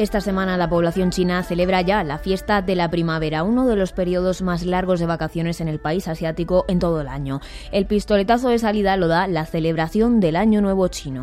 Esta semana la población china celebra ya la fiesta de la primavera, uno de los periodos más largos de vacaciones en el país asiático en todo el año. El pistoletazo de salida lo da la celebración del Año Nuevo chino.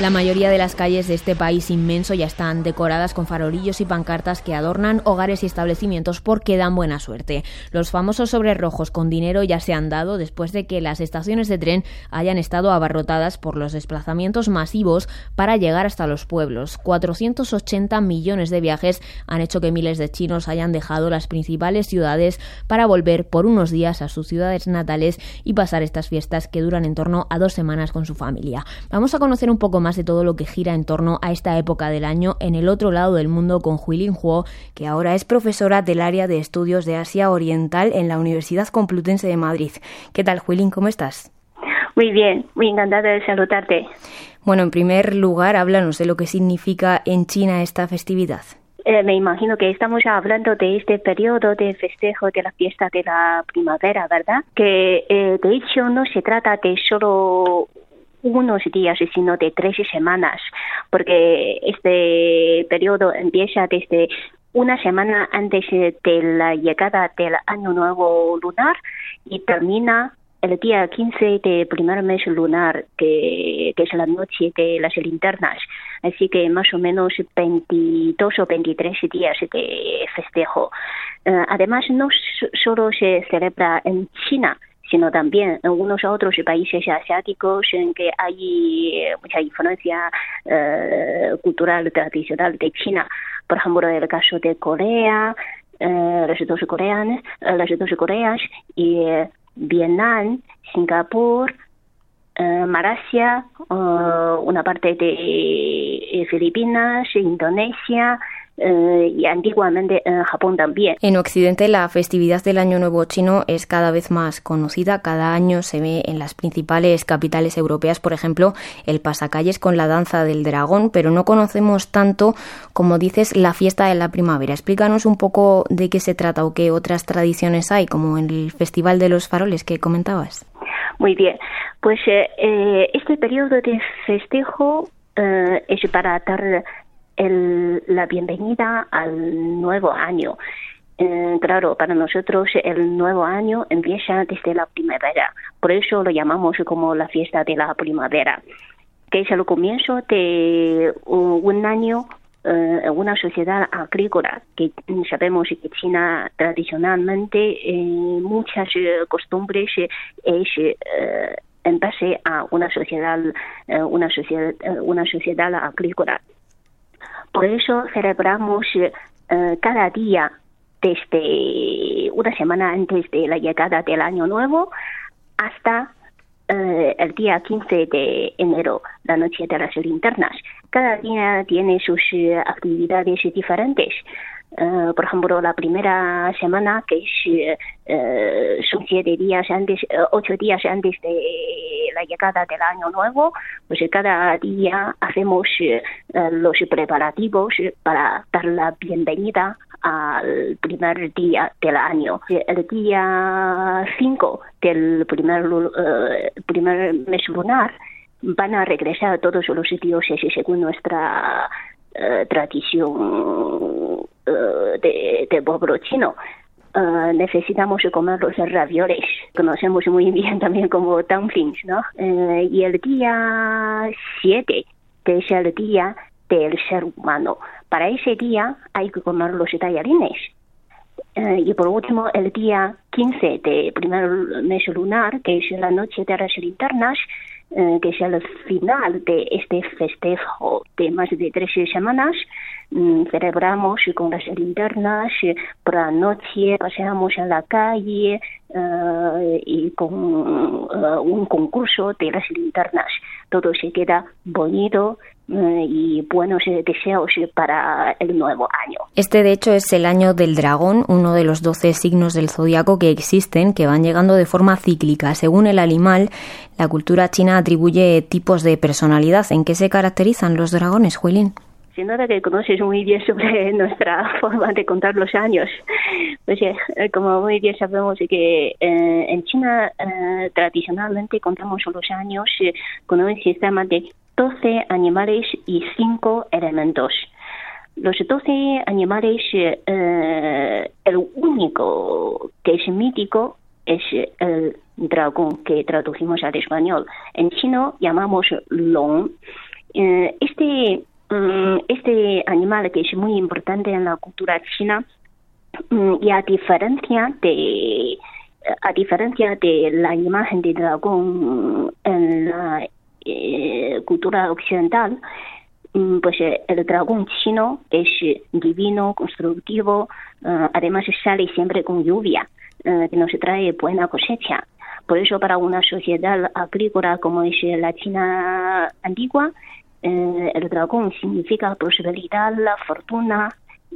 La mayoría de las calles de este país inmenso ya están decoradas con farolillos y pancartas que adornan hogares y establecimientos porque dan buena suerte. Los famosos sobres rojos con dinero ya se han dado después de que las estaciones de tren hayan estado abarrotadas por los desplazamientos masivos para llegar hasta los pueblos. 480 millones de viajes han hecho que miles de chinos hayan dejado las principales ciudades para volver por unos días a sus ciudades natales y pasar estas fiestas que duran en torno a dos semanas con su familia. Vamos a conocer un poco más de todo lo que gira en torno a esta época del año en el otro lado del mundo con Huilin Huo, que ahora es profesora del área de estudios de Asia Oriental en la Universidad Complutense de Madrid. ¿Qué tal, Huilin? ¿Cómo estás? Muy bien, muy encantada de saludarte. Bueno, en primer lugar, háblanos de lo que significa en China esta festividad. Eh, me imagino que estamos hablando de este periodo de festejo de la fiesta de la primavera, ¿verdad? Que eh, de hecho no se trata de solo unos días, sino de tres semanas, porque este periodo empieza desde una semana antes de la llegada del año nuevo lunar y termina el día 15 del primer mes lunar, que, es la noche de las linternas. Así que más o menos 22 o 23 días de festejo. Eh, además, no solo se celebra en China, sino también algunos otros países asiáticos en que hay eh, mucha influencia eh, cultural tradicional de China. Por ejemplo, el caso de Corea, eh, las dos coreanas, las dos Coreas y Vietnam, Singapur, Malasia, una parte de Filipinas, Indonesia, eh, y antiguamente en Japón también. En Occidente la festividad del Año Nuevo chino es cada vez más conocida. Cada año se ve en las principales capitales europeas, por ejemplo, el pasacalles con la danza del dragón, pero no conocemos tanto, como dices, la fiesta de la primavera. Explícanos un poco de qué se trata o qué otras tradiciones hay, como el Festival de los Faroles que comentabas. Muy bien, pues eh, eh, este periodo de festejo es para dar el, la bienvenida al nuevo año. Eh, claro, para nosotros el nuevo año empieza desde la primavera, por eso lo llamamos como la fiesta de la primavera, que es el comienzo de un, año eh, una sociedad agrícola, que sabemos que China tradicionalmente eh, muchas costumbres es en base a una sociedad, una sociedad, una sociedad agrícola. Por eso celebramos eh, cada día desde una semana antes de la llegada del año nuevo hasta eh, el día 15 de enero, la noche de las linternas. Cada día tiene sus eh, actividades diferentes. Eh, por ejemplo, la primera semana, que es, eh, siete días antes, eh, ocho días antes de la llegada del año nuevo, pues cada día hacemos los preparativos para dar la bienvenida al primer día del año. El día 5 del primer, primer mes lunar van a regresar todos los dioses según nuestra tradición de, de pueblo chino. Uh, necesitamos comer los ravioles, conocemos muy bien también como dumplings, ¿no? Uh, y el día 7, que es el día del ser humano. Para ese día hay que comer los tallarines. Y por último, el día 15 de primer mes lunar, que es la noche de las linternas, que es el final de este festejo de más de tres semanas, Mm, celebramos con las linternas, por la noche paseamos en la calle eh, y con eh, un concurso de las linternas. Todo se queda bonito eh, y buenos deseos para el nuevo año. Este, de hecho, es el año del dragón, uno de los doce signos del zodiaco que existen, que van llegando de forma cíclica. Según el animal, la cultura china atribuye tipos de personalidad. ¿En qué se caracterizan los dragones, Juilín? sin duda que conoces muy bien sobre nuestra forma de contar los años. Pues, eh, como muy bien sabemos que eh, en China eh, tradicionalmente contamos los años con un sistema de 12 animales y 5 elementos. Los 12 animales, eh, el único que es mítico es el dragón, que traducimos al español. En chino llamamos long. Eh, este, mm, este animal que es muy importante en la cultura china, mm, y a diferencia de a diferencia de la imagen de dragón en la eh, cultura occidental, mm, pues eh, el dragón chino es divino, constructivo, eh, además sale siempre con lluvia, que nos trae buena cosecha. Por eso para una sociedad agrícola como es la China antigua, el dragón significa prosperidad, la fortuna,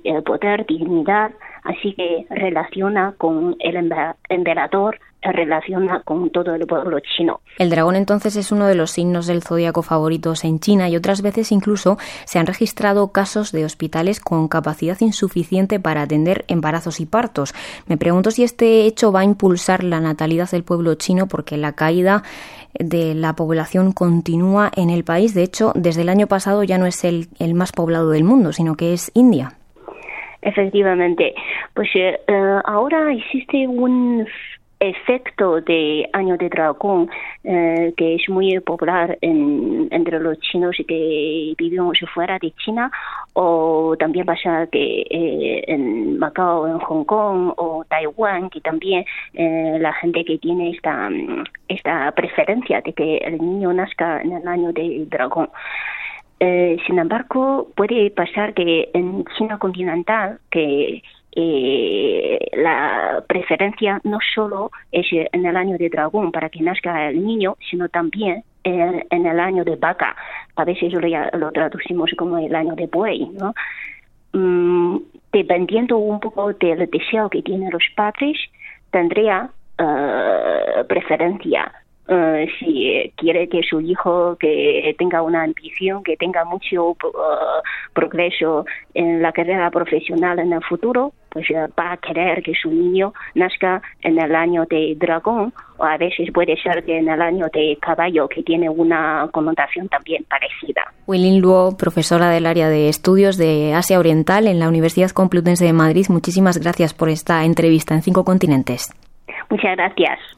el poder, dignidad, así que relaciona con el emperador, relaciona con todo el pueblo chino. El dragón entonces es uno de los signos del zodiaco favoritos en China y otras veces incluso se han registrado casos de hospitales con capacidad insuficiente para atender embarazos y partos. Me pregunto si este hecho va a impulsar la natalidad del pueblo chino porque la caída de la población continúa en el país. De hecho, desde el año pasado ya no es el, el más poblado del mundo, sino que es India. Efectivamente, pues eh, eh, ahora existe un efecto de año de dragón eh, que es muy popular entre los chinos que vivimos fuera de China o también pasa que en Macao, en Hong Kong o Taiwán que también la gente que tiene esta esta preferencia de que el niño nazca en el año de dragón eh, sin embargo, puede pasar que en China continental, que eh, la preferencia no solo es en el año de dragón para que nazca el niño, sino también en, el año de vaca. A veces lo, traducimos como el año de buey. Mm, dependiendo un poco del deseo que tienen los padres, tendría uh, preferencia eh, si quiere que su hijo que tenga una ambición, que tenga mucho uh, progreso en la carrera profesional en el futuro, pues uh, va a querer que su niño nazca en el año de dragón o a veces puede ser que en el año de caballo, que tiene una connotación también parecida. Willing Luo, profesora del área de estudios de Asia Oriental en la Universidad Complutense de Madrid, muchísimas gracias por esta entrevista en Cinco Continentes. Muchas gracias.